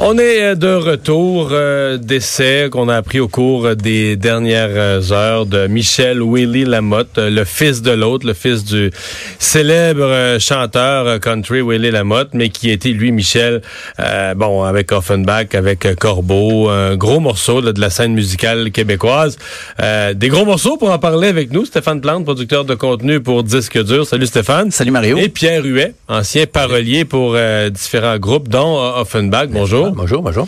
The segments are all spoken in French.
On est euh, de retour euh, d'essai qu'on a appris au cours des dernières euh, heures de Michel Willy Lamotte, euh, le fils de l'autre, le fils du célèbre chanteur country Willy Lamotte, mais qui était lui Michel, euh, bon avec Offenbach, avec Corbeau, un gros morceau là, de la scène musicale québécoise. Euh, des gros morceaux pour en parler avec nous, Stéphane Plante, producteur de contenu pour Disque Dur. Salut Stéphane. Salut Mario. Et Pierre Huet, ancien parolier pour différents groupes, dont Offenbach. Bonjour. Bonjour, bonjour.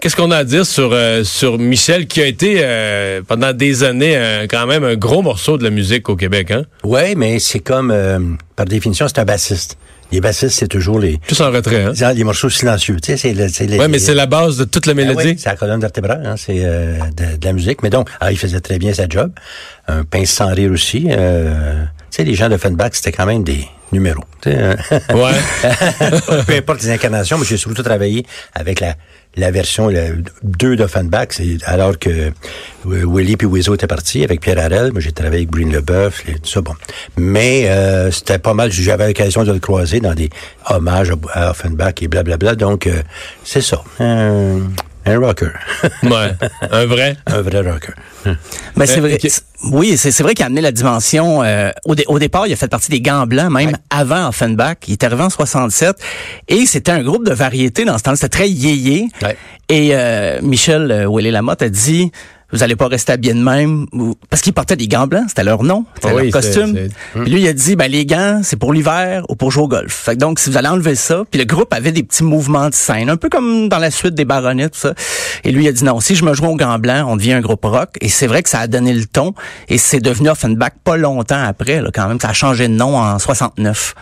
Qu'est-ce qu'on a à dire sur, euh, sur Michel, qui a été euh, pendant des années quand même un gros morceau de la musique au Québec, hein? Ouais, mais c'est comme, euh, par définition, c'est un bassiste. Les bassistes, c'est toujours les, Tous en retrait, hein? les morceaux silencieux. Tu sais, c'est le- les- Ouais, mais c'est la base de toute la Ah mélodie. oui, c'est la colonne vertébrale, hein, c'est euh, de, de la musique. Mais donc, ah, il faisait très bien sa job. Un pince sans rire aussi. Tu sais, les gens de Fenbach, c'était quand même des numéros. hein. Ouais. Peu importe les incarnations, mais j'ai surtout travaillé avec la, la version le 2 d'Offenbach, c'est alors que euh, Willie puis Wezo étaient partis avec Pierre Harel. Moi, j'ai travaillé avec Breen Leboeuf, et tout ça, bon. Mais euh, c'était pas mal. J'avais l'occasion de le croiser dans des hommages à Offenbach et blablabla. Donc, euh, c'est ça. Un, un rocker. ouais. Un vrai? un vrai rocker. Ben, c'est Euh, vrai. Oui, c'est c'est vrai qu'il a amené la dimension. euh, au, dé- au départ, il a fait partie des Gants Blancs, même avant Offenbach. Il est arrivé en 67. Et c'était un groupe de variété dans ce temps-là. C'était très yéyé. Ouais. Et euh, Michel euh, Willy Lamotte a dit... Vous allez pas rester habillé de même. Ou- Parce qu'ils portaient des gants blancs, c'était leur nom, c'était Ah oui, leur costume. Puis lui, il a dit, ben, les gants, c'est pour l'hiver ou pour jouer au golf. Fait que donc, si vous allez enlever ça, puis le groupe avait des petits mouvements de scène, un peu comme dans la suite des Baronnets, tout ça. Et lui, il a dit, non, si je me joue aux gants blancs, on devient un groupe rock. Et c'est vrai que ça a donné le ton. Et c'est devenu Offenbach pas longtemps après, là, quand même. Ça a changé de nom en 69.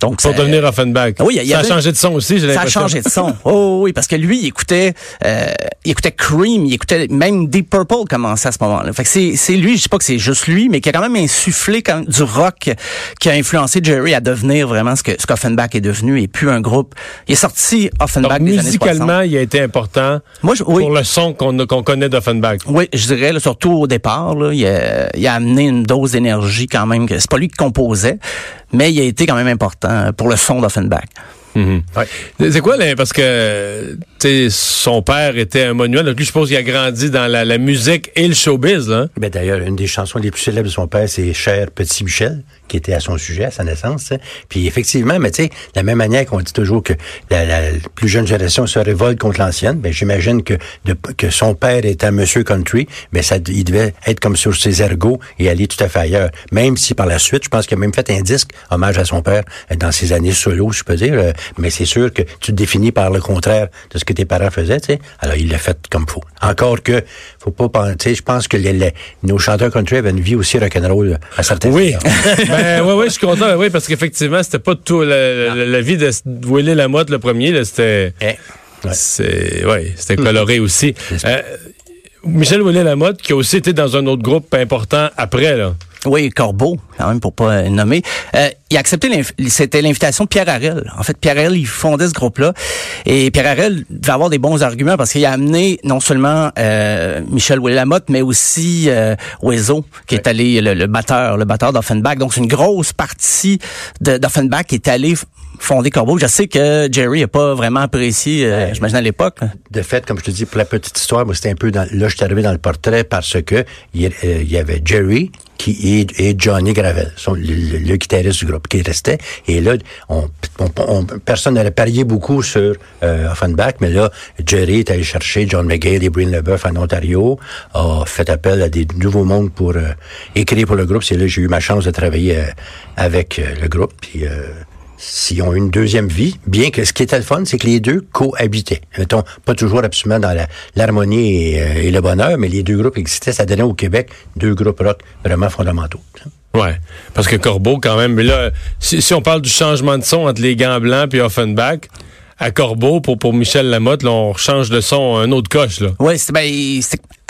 Donc, Pour ça- devenir Offenbach. Oui, il y ça avait- a changé de son aussi, j'ai ça a l'impression. changé de son. Oh oui, parce que lui, il écoutait, euh, il écoutait Cream, il écoutait même Deep Purple commençait à ce moment-là. Fait que c'est, c'est lui, je dis pas que c'est juste lui, mais qui a quand même insufflé quand, du rock qui a influencé Jerry à devenir vraiment ce que ce qu'Offenbach est devenu et plus un groupe. Il est sorti Offenbach Donc, des années 60. musicalement, il a été important Moi, je, oui. pour le son qu'on a- qu'on connaît d'Offenbach. Oui, je dirais, là, surtout au départ, là, il, a, il a amené une dose d'énergie quand même. que C'est pas lui qui composait, mais il a été quand même important pour le son d'Offenbach. Mhm. C'est quoi, là, parce que son père était un monument, donc lui, je suppose qu'il a grandi dans la, la musique et le showbiz, là. Ben d'ailleurs, une des chansons les plus célèbres de son père, c'est Cher Petit Michel, qui était à son sujet, à sa naissance. Puis effectivement, mais tu sais, de la même manière qu'on dit toujours que la, la plus jeune génération se révolte contre l'ancienne, ben j'imagine que de- que son père était un monsieur country, mais ça, il devait être comme sur ses ergots et aller tout à fait ailleurs. Même si par la suite, je pense qu'il a même fait un disque hommage à son père euh, dans ses années solo, je peux dire. Euh, Mais c'est sûr que tu te définis par le contraire de ce que tes parents faisaient, tu sais. Alors il l'a fait comme faut. Encore que, faut pas penser, je pense que les, les- nos chanteurs country avaient une vie aussi rock'n'roll à certains Oui. ben, ouais, ouais, je suis content, oui, parce qu'effectivement, c'était pas tout la, la- la vie de Willy Lamotte, le premier, là, c'était, Eh, ouais. c'est, ouais, c'était coloré aussi. Euh, Michel Willy Lamotte, qui a aussi été dans un autre groupe important après, là. Oui, Corbeau, quand même, pour pas euh, nommer. Euh, il a accepté, c'était l'invitation de Pierre Harel. En fait, Pierre Harel, il fondait ce groupe-là. Et Pierre Harel devait avoir des bons arguments parce qu'il a amené non seulement euh, Michel Lamotte, mais aussi euh, Wezo, qui est allé, le, le batteur, le batteur d'Offenbach. Donc, c'est une grosse partie d'Offenbach qui est allé f- fonder Corbeau. Je sais que Jerry n'a pas vraiment apprécié, euh, j'imagine à l'époque. De fait, comme je te dis, pour la petite histoire, moi, c'était un peu dans, là, je suis arrivé dans le portrait parce que il y, euh, il y avait Jerry qui et, et Johnny Gravel, le, guitariste du groupe, qui restait. Et là, on, on- on- personne n'allait parier beaucoup sur euh, Offenbach, mais là, Jerry est allé chercher John McGill et Brian Leboeuf en Ontario, a fait appel à des nouveaux mondes pour euh, écrire pour le groupe. C'est là que j'ai eu ma chance de travailler euh, avec euh, le groupe. Puis, s'ils ont une deuxième vie, bien que ce qui était le fun, c'est que les deux cohabitaient. Mettons, pas toujours absolument dans la- l'harmonie et, euh, et le bonheur, mais les deux groupes existaient. Ça donnait au Québec deux groupes rock vraiment fondamentaux. Ouais. Parce que Corbeau, quand même, mais là, si, si on parle du changement de son entre les gants blancs puis Offenbach, à Corbeau, pour, pour Michel Lamotte, là, on change de son un autre coche, là. Oui, c'est ben,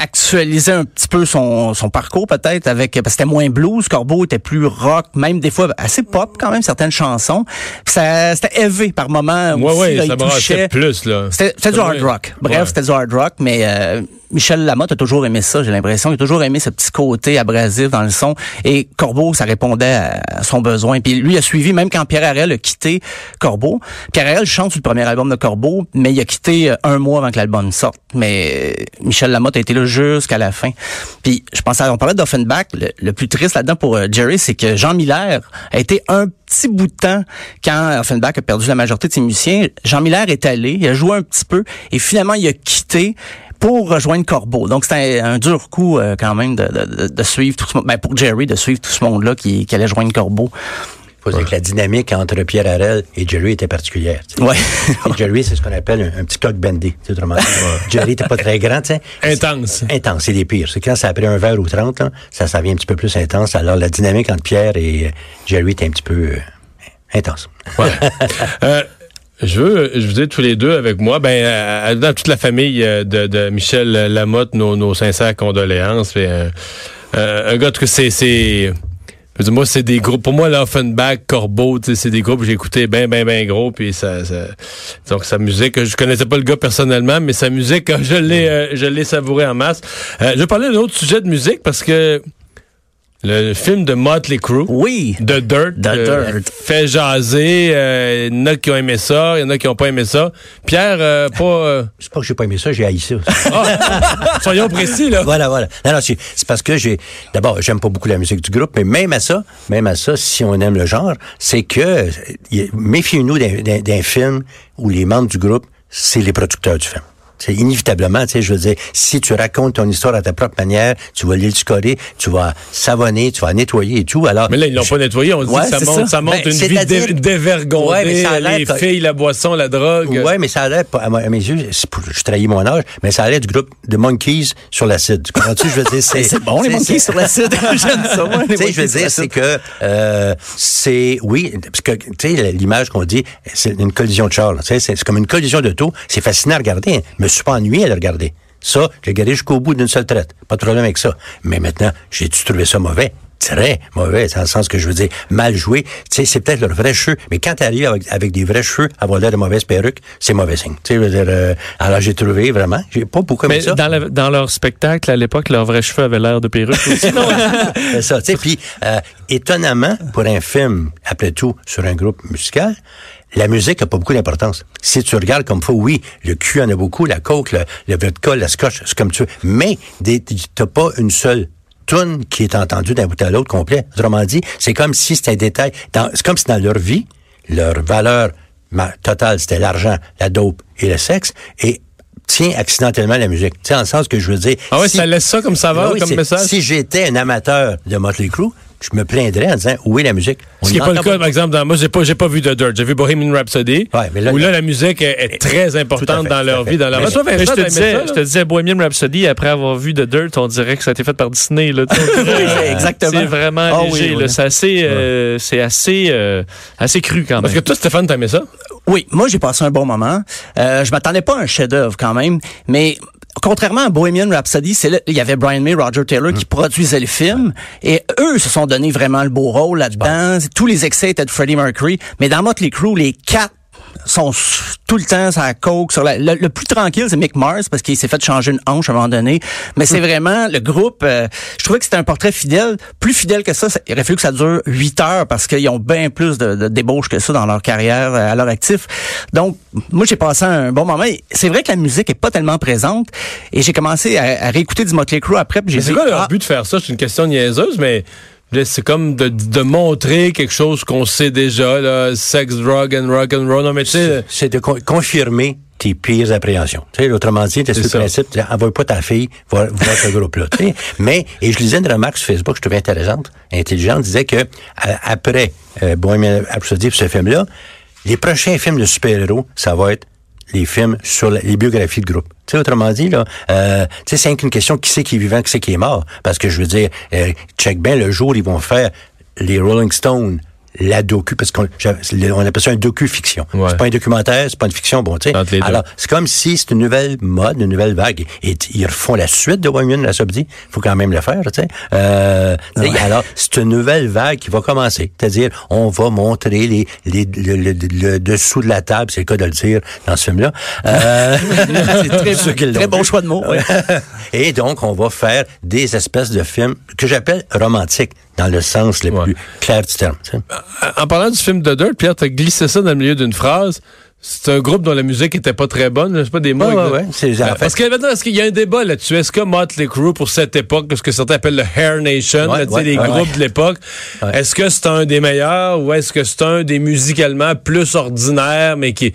actualisé un petit peu son, son parcours peut-être avec parce que c'était moins blues, Corbeau était plus rock, même des fois assez pop quand même certaines chansons. Ça c'était élevé par moments Ouais, aussi, ouais, là, ça il touchait. plus, là. C'était du hard rock. Bref, Ouais. c'était du hard rock, mais euh, Michel Lamotte a toujours aimé ça, j'ai l'impression. Il a toujours aimé ce petit côté abrasif dans le son. Et Corbeau, ça répondait à son besoin. Puis lui a suivi, même quand Pierre Harel a quitté Corbeau. Pierre Harel chante sur le premier album de Corbeau, mais il a quitté euh, un mois avant que l'album sorte. Mais euh, Michel Lamotte a été là jusqu'à la fin. Puis je pensais, on parlait d'Offenbach. Le, le plus triste là-dedans pour euh, Jerry, c'est que Jean Miller a été un petit bout de temps quand Offenbach a perdu la majorité de ses musiciens. Jean Miller est allé, il a joué un petit peu et finalement il a quitté pour rejoindre Corbeau. Donc c'était un, un dur coup euh, quand même de, de, de- de suivre tout ce monde, ben, pour Jerry de suivre tout ce monde-là qui, qui allait joindre Corbeau. faut dire que la dynamique entre Pierre Harel et Jerry était particulière. tu sais. Ouais. Et Jerry, c'est ce qu'on appelle un, un petit coq bandé. autrement dit. Jerry était pas très grand, tu sais. Intense. Intense, c'est les pires. C'est quand ça a pris un verre ou 30, là, ça, ça devient un petit peu plus intense. Alors, la dynamique entre Pierre et Jerry était un petit peu euh, intense. Ouais. Euh, je veux, je vous ai tous les deux avec moi, ben, dans toute la famille euh, de, de Michel Lamotte, nos, nos sincères condoléances. Fait, euh, euh, un gars que c'est, c'est, moi, c'est des groupes. Pour moi, là, Offenbach, Corbeau, c'est des groupes que j'ai écoutés ben, ben, ben gros. Puis ça, ça- donc sa musique, je connaissais pas le gars personnellement, mais sa musique, je l'ai, euh, je l'ai savouré en masse. Je parler d'un autre sujet de musique parce que le film de Motley Crue. Oui. The Dirt. The euh, Dirt. fait jaser. euh, Il y en a qui ont aimé ça, il y en a qui n'ont pas aimé ça. Pierre, euh, pas... euh, C'est pas que j'ai pas aimé ça, j'ai haï ça. ah, soyons précis, là. voilà, voilà. Non, non, c'est parce que j'ai. D'abord, j'aime pas beaucoup la musique du groupe, mais même à ça, même à ça, si on aime le genre, c'est que méfiez-nous d'un film où les membres du groupe, c'est les producteurs du film. C'est inévitablement, tu sais, je veux dire, si tu racontes ton histoire à ta propre manière, tu vas l'édulcorer, tu vas savonner, tu vas nettoyer et tout. Alors, Mais là, ils l'ont pas nettoyé. On dit Ouais, que ça monte, ça. ça monte Ben, une vie dé- dévergondée. Ouais, mais ça a les filles, la boisson, la drogue. Ouais, mais ça allait, pas- à mes yeux, c'est pour- je trahis mon âge, mais ça allait du groupe de Monkeys sur l'acide. Tu comprends-tu? Je veux dire, c'est. C'est bon, les monkeys sur l'acide. J'aime ça, moi, les je veux dire, c'est que euh, c'est oui, parce que tu sais l'image qu'on dit, c'est une collision de char. là. Tu sais, c'est c'est comme une collision d'auto. C'est fascinant à regarder. hein. Suis pas ennuyé à le regarder. Ça, j'ai regardé jusqu'au bout d'une seule traite. Pas de problème avec ça. Mais maintenant, j'ai-tu trouvé ça mauvais? Très mauvais, dans le sens que je veux dire, mal joué. Tu sais, c'est peut-être leur vrai cheveu. Mais quand t'arrives avec, avec des vrais cheveux, avoir l'air de mauvaise perruque, c'est mauvais signe. Tu sais, je veux dire, euh, alors j'ai trouvé vraiment, j'ai pas beaucoup Mais ça. dans, la- dans leur spectacle, à l'époque, leurs vrais cheveux avaient l'air de perruques aussi. non? c'est ça, tu sais. Puis, euh, étonnamment, pour un film, après tout, sur un groupe musical, la musique n'a pas beaucoup d'importance. Si tu regardes comme faut, oui, le cul en a beaucoup, la coke, le, le vodka, la scotch, c'est comme tu veux. Mais des- t'as pas une seule tune qui est entendue d'un bout à l'autre complet. Autrement dit, c'est comme si c'était un détail. dans- C'est comme si dans leur vie, leur valeur totale, c'était l'argent, la dope et le sexe. Et tient accidentellement la musique. Tu sais, en le sens que je veux dire... Ah ouais, si- ça laisse ça comme ça va, Ben oui, comme message? Si j'étais un amateur de Motley Crue, je me plaindrais en disant où est la musique? On Ce qui n'est pas le cas, par exemple, dans, moi, j'ai pas, j'ai pas vu The Dirt. J'ai vu Bohemian Rhapsody. Ouais, mais là- où là, la musique est, est très importante fait, dans leur vie, dans leur Mais- je te disais, ça, je te disais Bohemian Rhapsody, après avoir vu The Dirt, on dirait que ça a été fait par Disney. Là, Oui, exactement. C'est vraiment Ah léger. oui. C'est assez, euh, c'est assez, euh, assez cru quand même. Parce que toi, Stéphane, t'aimais ça? Oui, moi j'ai passé un bon moment. Euh, je m'attendais pas à un chef-d'œuvre quand même, mais contrairement à Bohemian Rhapsody, c'est il y avait Brian May, Roger Taylor qui produisaient le film, et eux se sont donné vraiment le beau rôle là-dedans. Tous les excès étaient de Freddie Mercury, mais dans Motley Crue, les quatre sont tout le temps sur la coke. Sur la, le, le plus tranquille, c'est Mick Mars parce qu'il s'est fait changer une hanche à un moment donné. Mais c'est vraiment le groupe. euh, je trouvais que c'était un portrait fidèle, plus fidèle que ça. ça- Il aurait fallu que ça dure huit heures parce qu'ils ont bien plus de, de débauches que ça dans leur carrière euh, à leur actif. Donc, moi, j'ai passé un bon moment. C'est vrai que la musique est pas tellement présente et j'ai commencé à, à réécouter du Motley Crue après. c'est quoi leur ah, but de faire ça? C'est une question niaiseuse, mais c'est comme de, de montrer quelque chose qu'on sait déjà, là, sex, drug and rock and roll. Non, mais tu sais, C'est de con- confirmer tes pires appréhensions. Tu sais, autrement dit, C'est sur le principe, envoie pas ta fille voir, voir ce groupe-là. Mais, et je lisais une remarque sur Facebook que je trouvais intéressante, intelligente, disait que à- après euh, Bohemian Rhapsody, ce film-là, les prochains films de super-héros, ça va être les films sur les biographies de groupe. Autrement dit, là, euh, c'est une question qui c'est qui est vivant, qui c'est qui est mort? Parce que je veux dire, euh, check bien le jour, ils vont faire les Rolling Stones la docu, parce qu'on on appelle ça un docu-fiction. Ouais. C'est pas un documentaire, c'est pas une fiction, bon, tu sais. Alors, c'est comme si c'est une nouvelle mode, une nouvelle vague. Et ils refont la suite de Bohemian Rhapsody. Il faut quand même le faire, tu sais. Euh, Alors, c'est une nouvelle vague qui va commencer. C'est-à-dire, on va montrer les, les, le, le- le dessous de la table, c'est le cas de le dire dans ce film-là. Euh, C'est très, très bon choix de mots. ouais. Et donc, on va faire des espèces de films que j'appelle romantiques, dans le sens le Ouais. plus clair du terme. En parlant du film de Dirt, Pierre, t'as glissé ça dans le milieu d'une phrase. C'est un groupe dont la musique était pas très bonne. C'est pas des mots. Ouais, ouais, ouais. C'est- en fait- Parce que maintenant, est-ce qu'il y a un débat là-dessus? Est-ce que Motley Crue, pour cette époque, ce que certains appellent le Hair Nation, Ouais, là, les groupes de l'époque, est-ce que c'est un des meilleurs ou est-ce que c'est un des musicalement plus ordinaires, mais qui...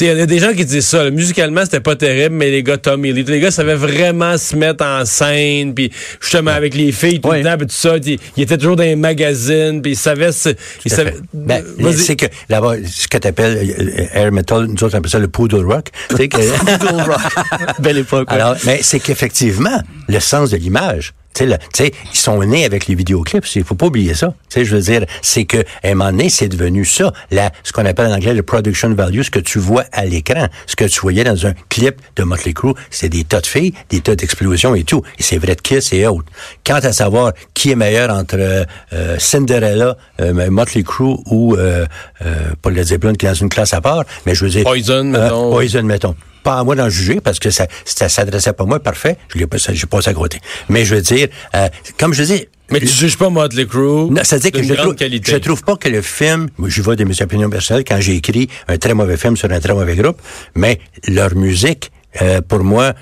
Il y a des gens qui disent ça. là, musicalement, c'était pas terrible, mais les gars, Tommy Lee, les gars savaient vraiment se mettre en scène, puis justement avec les filles tout Ouais. le temps, puis tout ça. Ils ils étaient toujours dans les magazines, puis ils savaient... se- Ils savaient. Ben, Vas-y. c'est que là-bas, ce que tu appelles air metal, nous autres on appelle ça le poodle rock. Tu sais que- Belle époque. ouais. Alors, mais c'est qu'effectivement, le sens de l'image. Tu sais, le- tu sais, ils sont nés avec les vidéoclips. Il faut pas oublier ça. Tu sais, je veux dire, c'est que à un moment donné, c'est devenu ça, la, ce qu'on appelle en anglais le production value, ce que tu vois à l'écran, ce que tu voyais dans un clip de Motley Crue, c'est des tas de filles, des tas d'explosions et tout. Et c'est vrai de Kiss et autres. Quant à savoir qui est meilleur entre euh, euh, Cinderella, euh, Motley Crue ou euh, euh, Paul Led Zeppelin qui est dans une classe à part, mais je veux dire, Poison, mettons. Poison, mettons. Pas à moi d'en juger parce que ça, ça s'adressait pas à moi, parfait. Je l'ai pas, j'ai passé à côté. Mais je veux dire, euh, comme je dis, Mais tu juges pas Motley Crue. non, c'est-à-dire que je trouve, je trouve pas que le film, moi, je vois de mes opinions personnelles quand j'ai écrit un très mauvais film sur un très mauvais groupe, mais leur musique, euh, pour moi,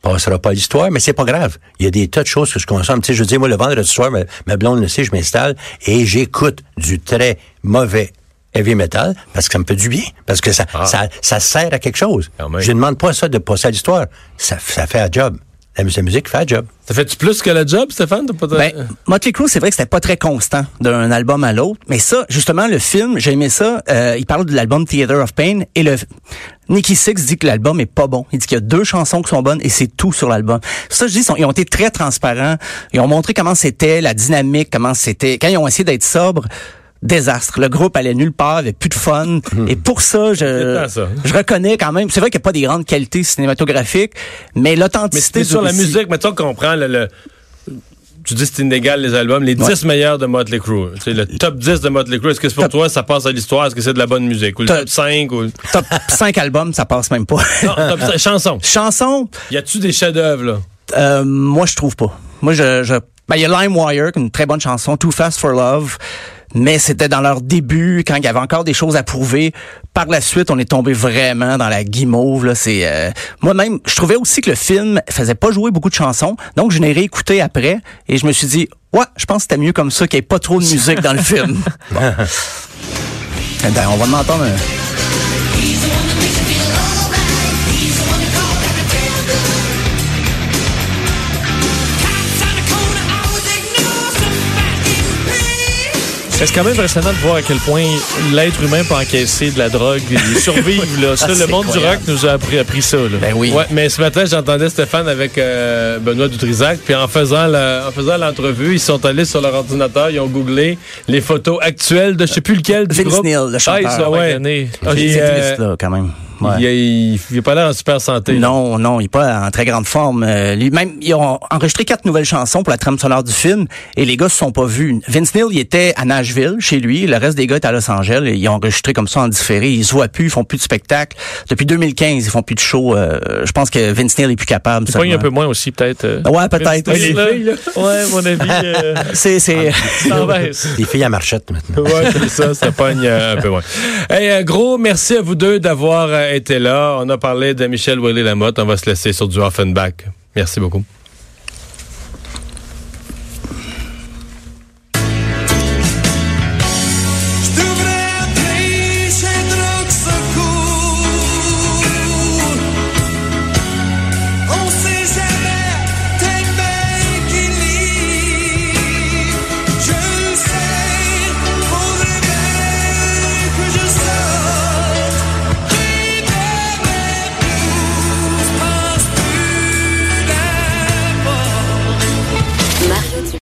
passera pas à l'histoire, mais c'est pas grave. Il y a des tas de choses que je consomme. Tu sais, je veux dire, moi, le vendredi soir, ma, ma blonde le sait, je m'installe et j'écoute du très mauvais heavy metal parce que ça me fait du bien, parce que ça, ça, ça sert à quelque chose. Ah. Je ne demande pas ça de passer à l'histoire. Ça, ça fait un job. La, musique fait un job. Ça fait-tu plus que le job, Stéphane? Pas- Ben, Motley Crue, c'est vrai que c'était pas très constant d'un album à l'autre, mais ça, justement, le film, j'ai aimé ça. euh, il parle de l'album Theater of Pain et le Nicky Six dit que l'album est pas bon. Il dit qu'il y a deux chansons qui sont bonnes et c'est tout sur l'album. Ça, je dis, ils ont été très transparents. Ils ont montré comment c'était la dynamique, comment c'était quand ils ont essayé d'être sobres. Désastre. Le groupe allait nulle part, avait plus de fun. Et pour ça, C'est je, ça. je reconnais quand même. C'est vrai qu'il n'y a pas des grandes qualités cinématographiques, mais Mais l'authenticité c'est sur la musique, mais tu comprends le, le- tu dis que c'est inégal les albums, les 10 meilleurs de Motley Crue. Tu sais, le top 10 de Motley Crue, est-ce que c'est pour Top- toi, ça passe à l'histoire? Est-ce que c'est de la bonne musique? Ou le Top- top 5? Ou... top 5 albums, ça passe même pas. Non, top 5, chanson. Chanson, Y a-tu des chefs-d'œuvre, là? euh, moi je trouve pas. Moi je, je ben il y a LimeWire, qui est une très bonne chanson, Too Fast for Love, mais c'était dans leur début quand il y avait encore des choses à prouver. Par la suite, on est tombé vraiment dans la guimauve là, c'est euh, moi-même, je trouvais aussi que le film faisait pas jouer beaucoup de chansons, donc je l'ai réécouté après et je me suis dit "Ouais, je pense que c'était mieux comme ça qu'il n'y ait pas trop de musique dans le film." Bon. Eh ben, on va en entendre un C'est quand même impressionnant de voir à quel point l'être humain peut encaisser de la drogue et survivre. Là? Ça, Ah, le monde du rock nous a appris, appris ça. Là. Ben oui. Ouais, mais ce matin, j'entendais Stéphane avec euh, Benoît Dutrisac, puis en faisant la- en faisant l'entrevue, ils sont allés sur leur ordinateur, ils ont googlé les photos actuelles de je sais plus lequel du Vince groupe. Neil, le chanteur. Ah, ils sont- ouais. Ah, euh, triste, là, quand même. Ouais. Il, a pas l'air en super santé. là. Non, non, il est pas en très grande forme. Euh, lui, même, ils ont enregistré quatre nouvelles chansons pour la trame sonore du film et les gars se sont pas vus. Vince Neil, il était à Nashville, chez lui. Le reste des gars étaient à Los Angeles. Et ils ont enregistré comme ça en différé. Ils se voient plus, ils font plus de spectacle. Depuis 2015, ils font plus de show. Euh, je pense que Vince Neil est plus capable. Il pogne un peu moins aussi, peut-être. euh. Ouais, peut-être. Oui. filles, là. Ouais, mon avis. euh, C'est, c'est. Les filles à marchette maintenant. Ouais, c'est ça, ça pogne euh, un peu moins. Hey, un gros merci à vous deux d'avoir été là. On a parlé de Michel Willy Lamotte. On va se laisser sur du Offenbach. Merci beaucoup.